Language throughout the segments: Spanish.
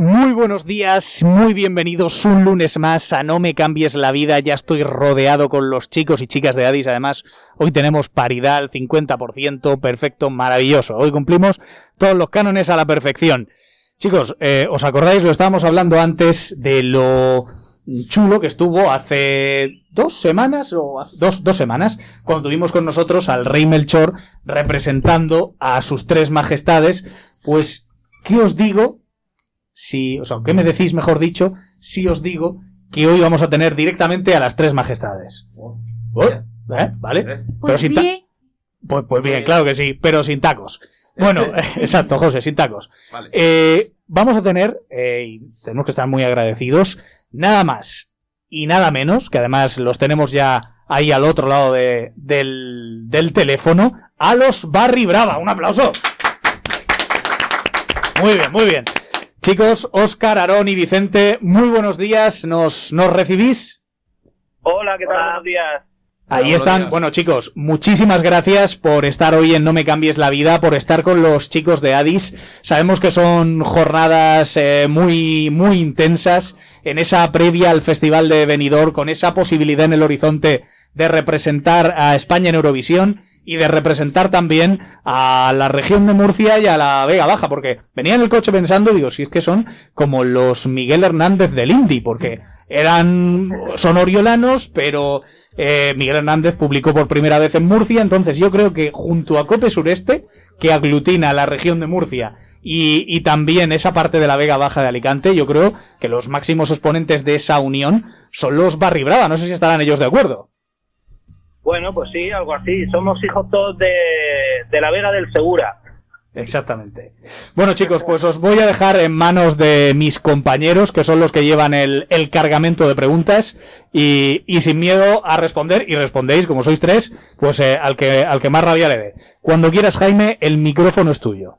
Muy buenos días, muy bienvenidos un lunes más a No me cambies la vida. Ya estoy rodeado con los chicos y chicas de Adis. Además, hoy tenemos paridad al 50%, perfecto, maravilloso. Hoy cumplimos todos los cánones a la perfección. Chicos, eh, ¿os acordáis? Lo estábamos hablando antes de lo chulo que estuvo hace dos semanas o dos, dos semanas cuando tuvimos con nosotros al rey Melchor representando a sus tres majestades. Pues, ¿qué os digo? Si, o sea, ¿qué me decís, mejor dicho, si os digo que hoy vamos a tener directamente a las tres majestades? Oh, ¿eh? ¿Vale? Pero sin ta- pues, pues bien, claro que sí, pero sin tacos. Bueno, exacto, José, sin tacos. Eh, vamos a tener, eh, y tenemos que estar muy agradecidos, nada más y nada menos, que además los tenemos ya ahí al otro lado de- del, del teléfono, a los Barry Brava. Un aplauso. Muy bien, muy bien. Chicos, Óscar, Aarón y Vicente, muy buenos días. ¿Nos, nos recibís? Hola, ¿qué tal? Buenos días. Ahí están. Bueno, chicos, muchísimas gracias por estar hoy en No Me Cambies la Vida, por estar con los chicos de Addis. Sabemos que son jornadas eh, muy, muy intensas en esa previa al Festival de Benidorm, con esa posibilidad en el horizonte de representar a España en Eurovisión y de representar también a la región de Murcia y a la Vega Baja, porque venía en el coche pensando, digo, si es que son como los Miguel Hernández del Indy, porque eran, son oriolanos, pero eh, Miguel Hernández publicó por primera vez en Murcia, entonces yo creo que junto a Cope Sureste, que aglutina la región de Murcia y, y también esa parte de la Vega Baja de Alicante, yo creo que los máximos exponentes de esa unión son los Barry Brava, no sé si estarán ellos de acuerdo. Bueno, pues sí, algo así. Somos hijos todos de, de la Vega del Segura. Exactamente. Bueno, chicos, pues os voy a dejar en manos de mis compañeros, que son los que llevan el, el cargamento de preguntas, y, y sin miedo a responder, y respondéis, como sois tres, pues eh, al, que, al que más rabia le dé. Cuando quieras, Jaime, el micrófono es tuyo.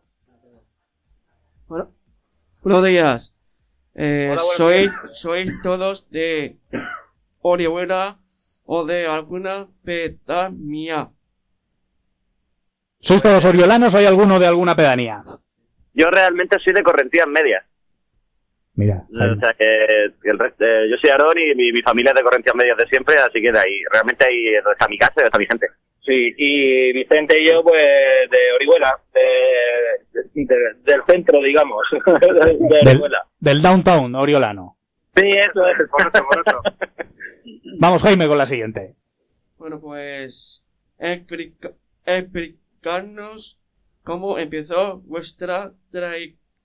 Bueno, buenos días. Eh, Hola, buenos soy, días. soy todos de Orihuela o de alguna pedanía. ¿Sois todos oriolanos o hay alguno de alguna pedanía? Yo realmente soy de Correntías Medias. Mira, O sea, que el resto- eh, yo soy Aarón y mi, mi familia es de Correntías Medias de siempre, así que de ahí. Realmente ahí está mi casa y está mi gente. Sí, y Vicente y yo, pues, de Orihuela, de, de- del centro, digamos, de, del, Orihuela. del downtown oriolano. Sí, eso es, por eso, por eso. Vamos, Jaime, con la siguiente. Bueno, pues explica- explicarnos cómo empezó vuestra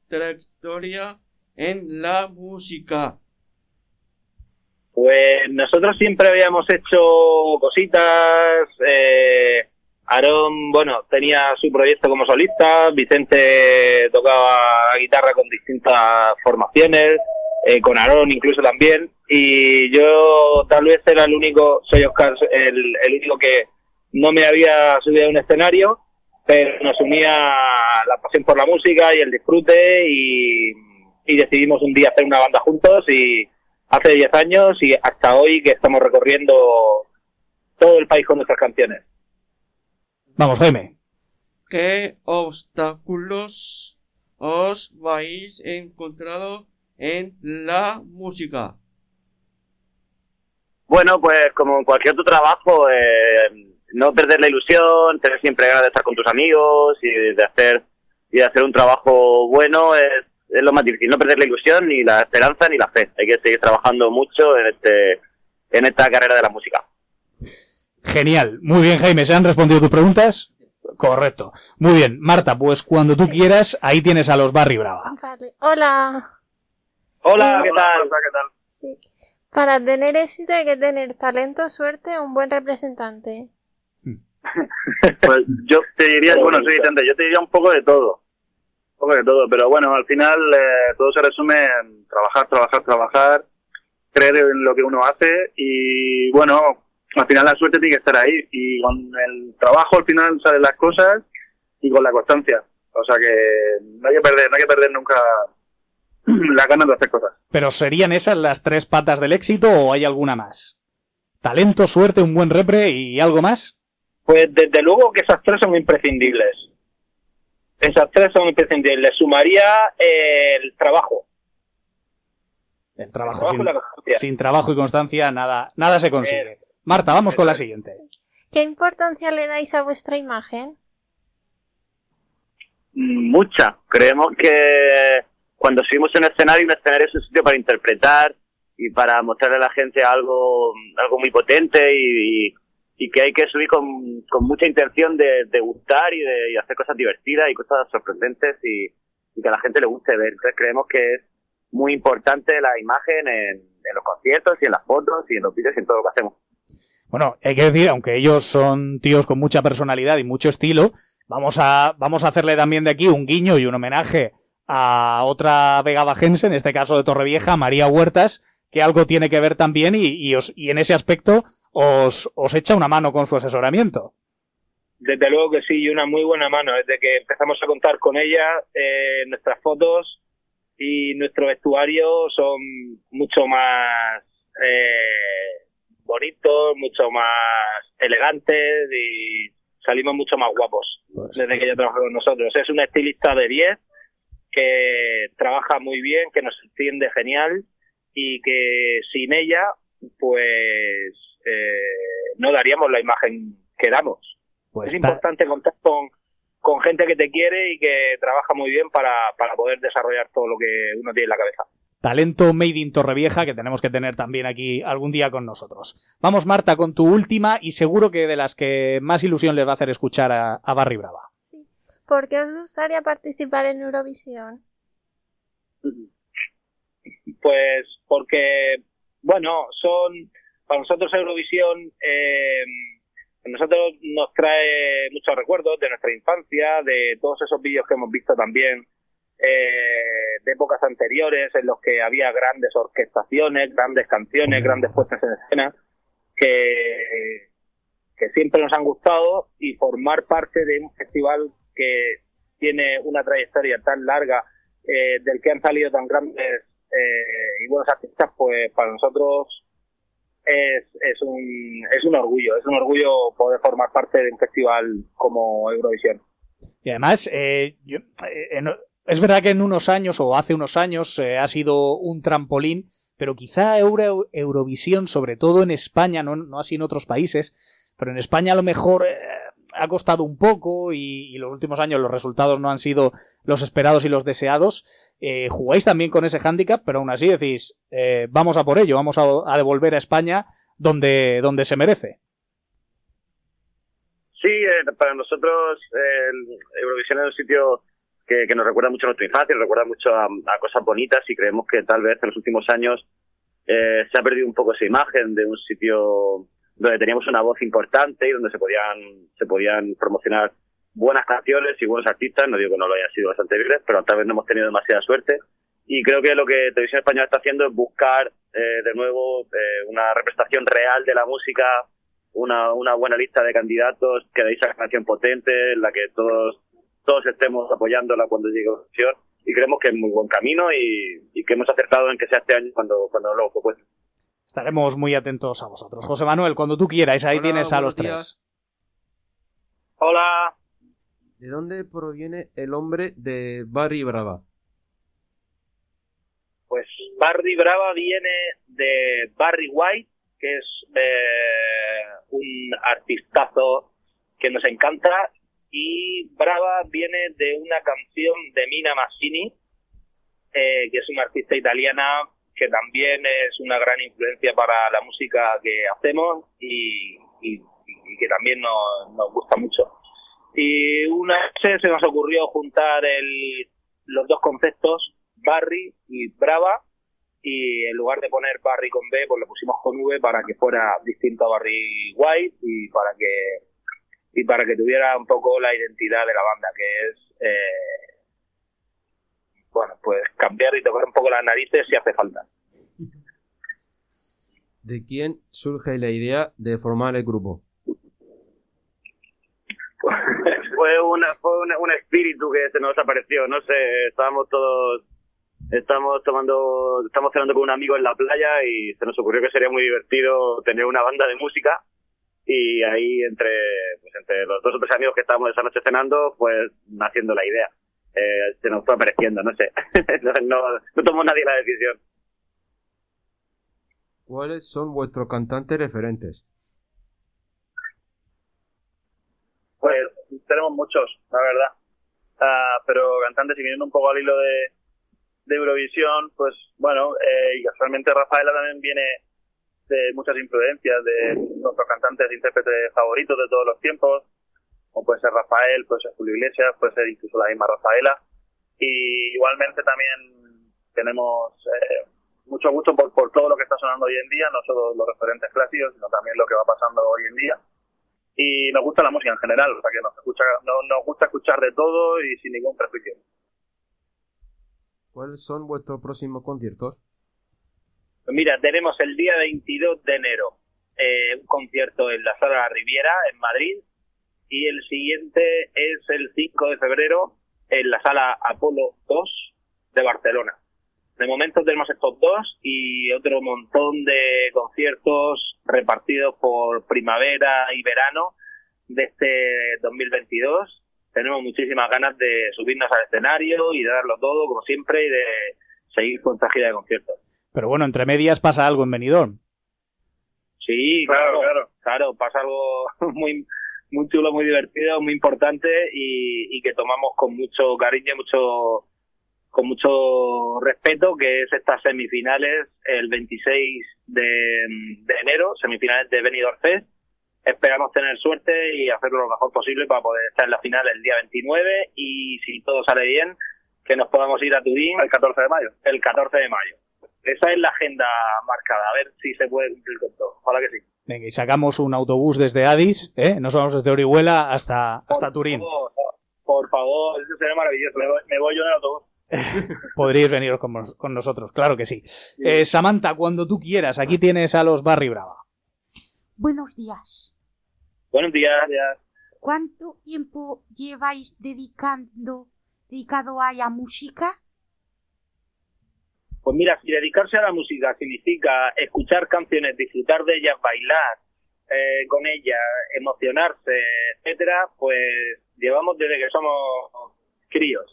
trayectoria en la música. Pues nosotros siempre habíamos hecho cositas. Eh, Aarón, bueno, tenía su proyecto como solista. Vicente tocaba la guitarra con distintas formaciones. Eh, con Aarón incluso también. Y yo tal vez era el único, soy Oscar, el, el único que no me había subido a un escenario, pero nos unía la pasión por la música y el disfrute y, y decidimos un día hacer una banda juntos y hace 10 años y hasta hoy que estamos recorriendo todo el país con nuestras canciones. Vamos, Jaime. ¿Qué obstáculos os habéis encontrado en la música? Bueno, pues como en cualquier otro trabajo, eh, no perder la ilusión, tener siempre ganas de estar con tus amigos y de hacer y de hacer un trabajo bueno es, es lo más difícil. No perder la ilusión, ni la esperanza, ni la fe. Hay que seguir trabajando mucho en este en esta carrera de la música. Genial. Muy bien, Jaime. ¿Se han respondido tus preguntas? Correcto. Muy bien. Marta, pues cuando tú quieras, ahí tienes a los Barry Brava. Vale. Hola. Hola. ¿qué tal? ¿qué tal? Sí. Para tener éxito hay que tener talento, suerte, un buen representante. pues yo te diría, bueno, soy Vicente, yo te diría un poco de todo. Un poco de todo, pero bueno, al final eh, todo se resume en trabajar, trabajar, trabajar, creer en lo que uno hace y bueno, al final la suerte tiene que estar ahí y con el trabajo al final salen las cosas y con la constancia. O sea que no hay que perder, no hay que perder nunca la ganas de hacer cosas. Pero ¿serían esas las tres patas del éxito o hay alguna más? Talento, suerte, un buen repre y algo más. Pues desde luego que esas tres son imprescindibles. Esas tres son imprescindibles. Sumaría eh, el trabajo. El trabajo, El trabajo sin, trabajo y constancia nada, nada se consigue. Marta, vamos con la siguiente. ¿Qué importancia le dais a vuestra imagen? Mucha. Creemos que cuando subimos en escenario, un escenario es un sitio para interpretar y para mostrarle a la gente algo, algo muy potente y, que hay que subir con, mucha intención de, gustar y de hacer cosas divertidas y cosas sorprendentes y, y que a la gente le guste ver. Entonces creemos que es muy importante la imagen en, en los conciertos y en las fotos y en los vídeos y en todo lo que hacemos. Bueno, hay que decir, aunque ellos son tíos con mucha personalidad y mucho estilo, vamos a, vamos a hacerle también de aquí un guiño y un homenaje a otra vega bajense, en este caso de Torrevieja, María Huertas, que algo tiene que ver también y, y os- y en ese aspecto os, os echa una mano con su asesoramiento. Desde luego que sí, y una muy buena mano. Desde que empezamos a contar con ella, eh, nuestras fotos y nuestro vestuario son mucho más eh, bonitos, mucho más elegantes y salimos mucho más guapos Pues, desde que ella trabaja con nosotros. Es una estilista de 10 que trabaja muy bien, que nos entiende genial y que sin ella, pues eh, no daríamos la imagen que damos. pues es ta- importante contar con, con gente que te quiere y que trabaja muy bien para, para poder desarrollar todo lo que uno tiene en la cabeza. talento made in Torrevieja que tenemos que tener también aquí algún día con nosotros. Vamos, Marta, con tu última y seguro que de las que más ilusión les va a hacer escuchar a, a Barry Brava. ¿Por qué os gustaría participar en Eurovisión? Pues porque, bueno, son, para nosotros Eurovisión, eh, nosotros nos trae muchos recuerdos de nuestra infancia, de todos esos vídeos que hemos visto también eh, de épocas anteriores en los que había grandes orquestaciones, grandes canciones, grandes puestas en escena que, que siempre nos han gustado y formar parte de un festival que tiene una trayectoria tan larga, eh, del que han salido tan grandes eh, y buenos artistas, pues para nosotros es, es, un, es un orgullo, es un orgullo poder formar parte de un festival como Eurovisión. Y además, eh, eh, es verdad que en unos años o hace unos años ha sido un trampolín, pero quizá Euro- Eurovisión, sobre todo en España, no, no así en otros países, pero en España a lo mejor ha costado un poco y, los últimos años los resultados no han sido los esperados y los deseados. Eh, jugáis también con ese hándicap, pero aún así decís, eh, vamos a por ello, vamos a, devolver a España donde, donde se merece. Sí, eh, para nosotros Eurovisión es un sitio que, nos recuerda mucho a nuestra infancia, recuerda mucho a, a cosas bonitas y creemos que tal vez en los últimos años eh, se ha perdido un poco esa imagen de un sitio donde teníamos una voz importante y donde se podían se podían promocionar buenas canciones y buenos artistas. No digo que no lo hayan sido los anteriores, pero tal vez no hemos tenido demasiada suerte. Y creo que lo que Televisión Española está haciendo es buscar eh, de nuevo eh, una representación real de la música, una, una buena lista de candidatos, que deis esa canción potente, en la que todos todos estemos apoyándola cuando llegue a opción y creemos que es muy buen camino y, y que hemos acertado en que sea este año cuando, cuando lo propuesto. Estaremos muy atentos a vosotros. José Manuel, cuando tú quieras, ahí Hola, tienes a los días. tres. Hola, ¿De dónde proviene el nombre de Barry Brava? pues Barry Brava viene de Barry White, que es eh, un artistazo que nos encanta, y Brava viene de una canción de Mina Massini, eh, que es una artista italiana que también es una gran influencia para la música que hacemos y, y- y que también nos, nos gusta mucho. Y una vez se nos ocurrió juntar el, los dos conceptos, Barry y Brava, y en lugar de poner Barry con B, pues lo pusimos con V para que fuera distinto a Barry White y para que y para que tuviera un poco la identidad de la banda, que es, eh, bueno, pues cambiar y tocar un poco las narices si hace falta. ¿De quién surge la idea de formar el grupo? fue una, fue una- un espíritu que se nos apareció, no sé, estábamos todos, estamos tomando, estamos cenando con un amigo en la playa y se nos ocurrió que sería muy divertido tener una banda de música y ahí entre, pues entre los dos o tres amigos que estábamos esa noche cenando, pues naciendo la idea. Eh, se nos fue apareciendo, no sé, no, no, no tomó nadie la decisión. ¿Cuáles son vuestros cantantes referentes? Pues tenemos muchos, la verdad. Ah, pero cantantes, siguiendo un poco al hilo de, de Eurovisión, pues bueno, eh, y casualmente Rafaela también viene de muchas influencias de nuestros cantantes e intérpretes favoritos de todos los tiempos, como puede ser Rafael, puede ser Julio Iglesias, puede ser incluso la misma Rafaela. Y igualmente también tenemos eh, mucho gusto por, por todo lo que está sonando hoy en día, no solo los referentes clásicos, sino también lo que va pasando hoy en día y nos gusta la música en general, o sea que nos, escucha, no- nos gusta escuchar de todo y sin ningún prejuicio. ¿Cuáles son vuestros próximos conciertos? Pues mira, tenemos el día 22 de enero eh, un concierto en la Sala La Riviera, en Madrid, y el siguiente es el 5 de febrero en la Sala Apolo 2 de Barcelona. De momento tenemos estos dos y otro montón de conciertos repartidos por primavera y verano de este 2022. Tenemos muchísimas ganas de subirnos al escenario y de darlo todo, como siempre, y de seguir con esta gira de conciertos. Pero bueno, entre medias pasa algo en Benidorm. Sí, Claro, claro, claro. claro, pasa algo muy muy chulo, muy divertido, muy importante y, y que tomamos con mucho cariño, mucho con mucho respeto, que es estas semifinales el 26 de, de enero, semifinales de Benidorm Fest. Esperamos tener suerte y hacerlo lo mejor posible para poder estar en la final el día 29 y si todo sale bien, que nos podamos ir a Turín El 14 de mayo. el 14 de mayo. Esa es la agenda marcada, a ver si se puede cumplir con todo. Ojalá que sí. Venga, y sacamos un autobús desde Addis, ¿eh? Nos vamos desde Orihuela hasta, hasta Por Turín. favor, por favor, eso sería maravilloso. Me voy, me voy yo en el autobús. Podríais venir con, con nosotros, claro que sí. Eh, Samantha, cuando tú quieras, aquí tienes a los Barry Brava. Buenos días. Buenos días. ¿Cuánto tiempo lleváis dedicando, dedicado a la música? Pues mira, si dedicarse a la música significa escuchar canciones, disfrutar de ellas, bailar eh, con ellas, emocionarse, etcétera, pues llevamos desde que somos críos,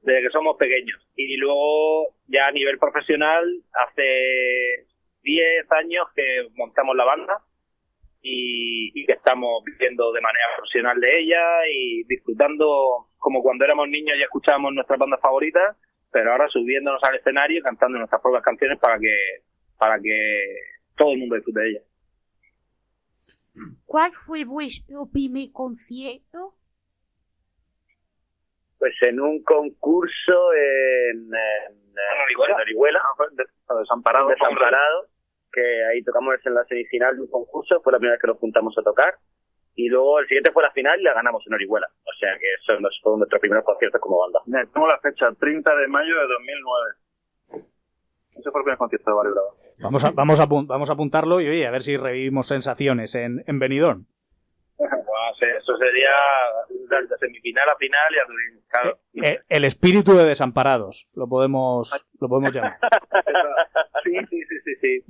desde que somos pequeños. Y luego, ya a nivel profesional, hace 10 años que montamos la banda y, y que estamos viviendo de manera profesional de ella y disfrutando como cuando éramos niños y escuchábamos nuestras bandas favoritas, pero ahora subiéndonos al escenario y cantando nuestras propias canciones para que para que todo el mundo disfrute de ellas. ¿Cuál fue vuestro primer concierto? Pues en un concurso en, en, en Orihuela, Ah, Desamparado. desamparado, que ahí tocamos en la semifinal de un concurso, fue la primera vez que nos juntamos a tocar, y luego el siguiente fue la final y la ganamos en Orihuela, o sea que eso nos fue nuestro primer concierto como banda. Tengo la fecha, 30 de mayo de 2009. Ese fue el primer concierto de Barrio Bravo. Vamos a, vamos, a, vamos a apuntarlo y oye, a ver si revivimos sensaciones en, en Benidorm. Eso sería de semifinal a final y a Turín, claro. Eh, el espíritu de desamparados, lo podemos, lo podemos llamar. Sí, sí, sí, sí, sí.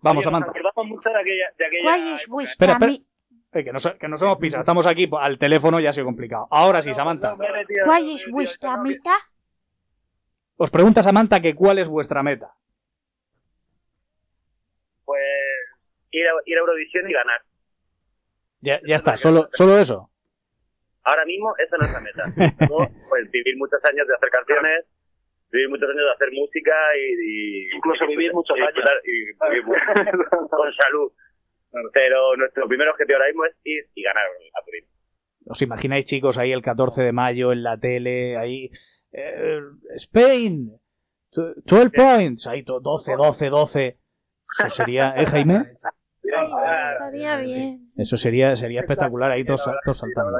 Vamos, Oye, nos acordamos mucho de aquella, de aquella ¿Cuál es época, vuestra Espera, espera. Eh, que, nos, que nos hemos pisado, estamos aquí al teléfono y ha sido complicado. Ahora sí, Samantha. ¿Cuál es vuestra meta? Os pregunta Samantha que cuál es vuestra meta. Pues ir a, ir a Eurovisión y ganar. Ya, ya está, solo, solo eso. Ahora mismo esa es nuestra meta. Pues vivir muchos años de hacer canciones, vivir muchos años de hacer música y... y- Incluso vivir muchos y años. Y, vivir con salud. Pero nuestro primer objetivo ahora mismo es ir y ganar a Turín. ¿Os imagináis, chicos, ahí el 14 de mayo en la tele, ahí... eh, Spain, tw- 12 points, ahí to- 12, 12, 12. Eso sería, ¿eh, Jaime? Estaría bien. Eso sería, sería espectacular, ahí todos, todos saltando.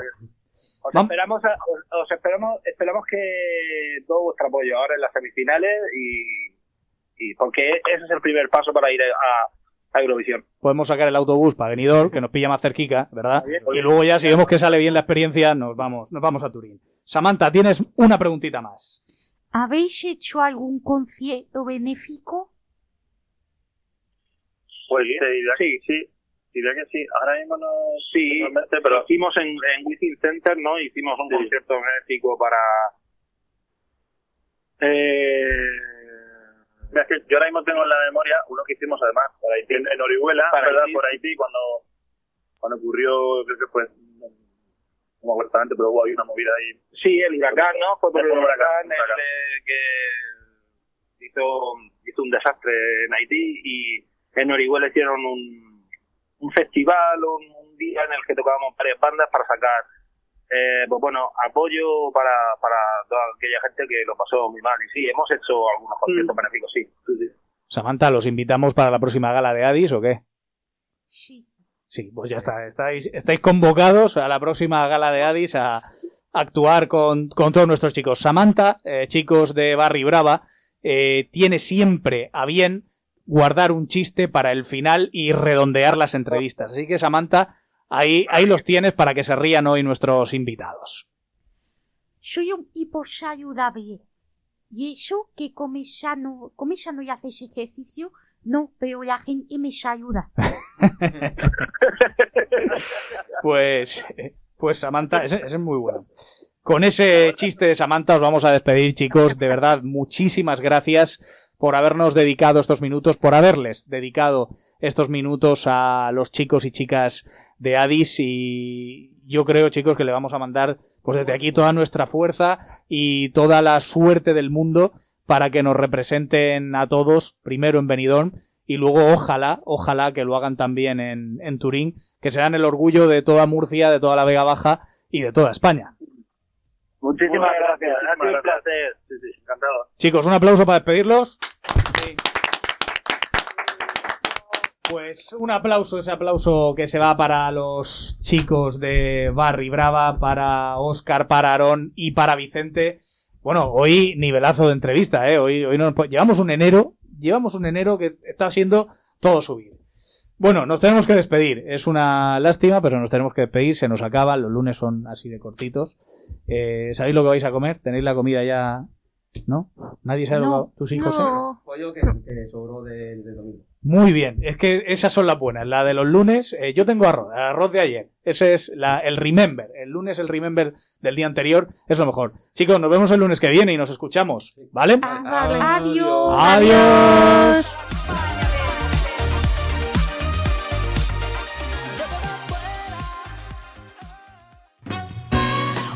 Os esperamos, a- os, os esperamos, esperamos que todo vuestro apoyo ahora en las semifinales y, y porque ese es el primer paso para ir a, a Eurovisión. Podemos sacar el autobús para Benidorm, que nos pilla más cerquica, ¿verdad? Y luego ya, si vemos que sale bien la experiencia, nos vamos, nos vamos a Turín. Samantha, tienes una preguntita más. ¿Habéis hecho algún concierto benéfico? Pues te diría que sí, diría que sí. Ahora mismo no Sí, pero hicimos en, en Wizzing Center, ¿no? Hicimos un Sí. concierto benéfico para... Eh, Mira, es que yo ahora mismo tengo en la memoria uno que hicimos además por Haití, en, en Orihuela, Para ¿verdad? Haití. Por Haití, cuando, cuando ocurrió, creo que fue, acuerdo exactamente, pero hubo ahí una movida ahí. sí, el huracán, ¿no? Fue por el huracán, el, que hizo, hizo un desastre en Haití y en Orihuela hicieron un, un festival, un, un día en el que tocábamos varias bandas para sacar, eh, pues bueno, apoyo para, para toda aquella gente que lo pasó muy mal. Y sí, hemos hecho algunos conciertos benéficos, sí. sí, sí. Samantha, ¿los invitamos para la próxima gala de Addis o qué? Sí. Sí, pues ya está. Estáis, estáis convocados a la próxima gala de Addis a actuar con, con todos nuestros chicos. Samantha, eh, chicos de Barry Brava, eh, tiene siempre a bien guardar un chiste para el final y redondear las entrevistas. Así que, Samantha, ahí, ahí los tienes para que se rían hoy nuestros invitados. Soy un hipo saludable. Y eso que comes sano, comes sano y haces ejercicio, no, pero la gente me saluda. Pues, pues Samantha, ese, ese es muy bueno. Con ese chiste de Samantha os vamos a despedir, chicos. De verdad, muchísimas gracias por habernos dedicado estos minutos, por haberles dedicado estos minutos a los chicos y chicas de Addis. Y yo creo, chicos, que le vamos a mandar, pues desde aquí, toda nuestra fuerza y toda la suerte del mundo para que nos representen a todos, primero en Benidorm y luego ojalá, ojalá que lo hagan también en, en Turín, que serán el orgullo de toda Murcia, de toda la Vega Baja y de toda España. Muchísimas gracias, gracias, ha sido un placer. Sí, sí, encantado. Chicos, un aplauso para despedirlos. Pues un aplauso, ese aplauso que se va para los chicos de Barry Brava, para Oscar, para Aarón y para Vicente. Bueno, hoy nivelazo de entrevista, ¿eh? Hoy, hoy nos- llevamos un enero, llevamos un enero que está siendo todo subir. Bueno, nos tenemos que despedir. Es una lástima, pero nos tenemos que despedir. Se nos acaba. Los lunes son así de cortitos. Eh, ¿Sabéis lo que vais a comer? ¿Tenéis la comida ya? ¿No? ¿Nadie sabe lo No. que tus hijos? eh? No. Pollo que, que sobró del de domingo. Muy bien, es que esas son las buenas. La de los lunes, eh, yo tengo arroz, el arroz de ayer. Ese es la, el remember. El lunes, el remember del día anterior es lo mejor. Chicos, nos vemos el lunes que viene y nos escuchamos. ¿Vale? Ah, vale. Adiós. Adiós.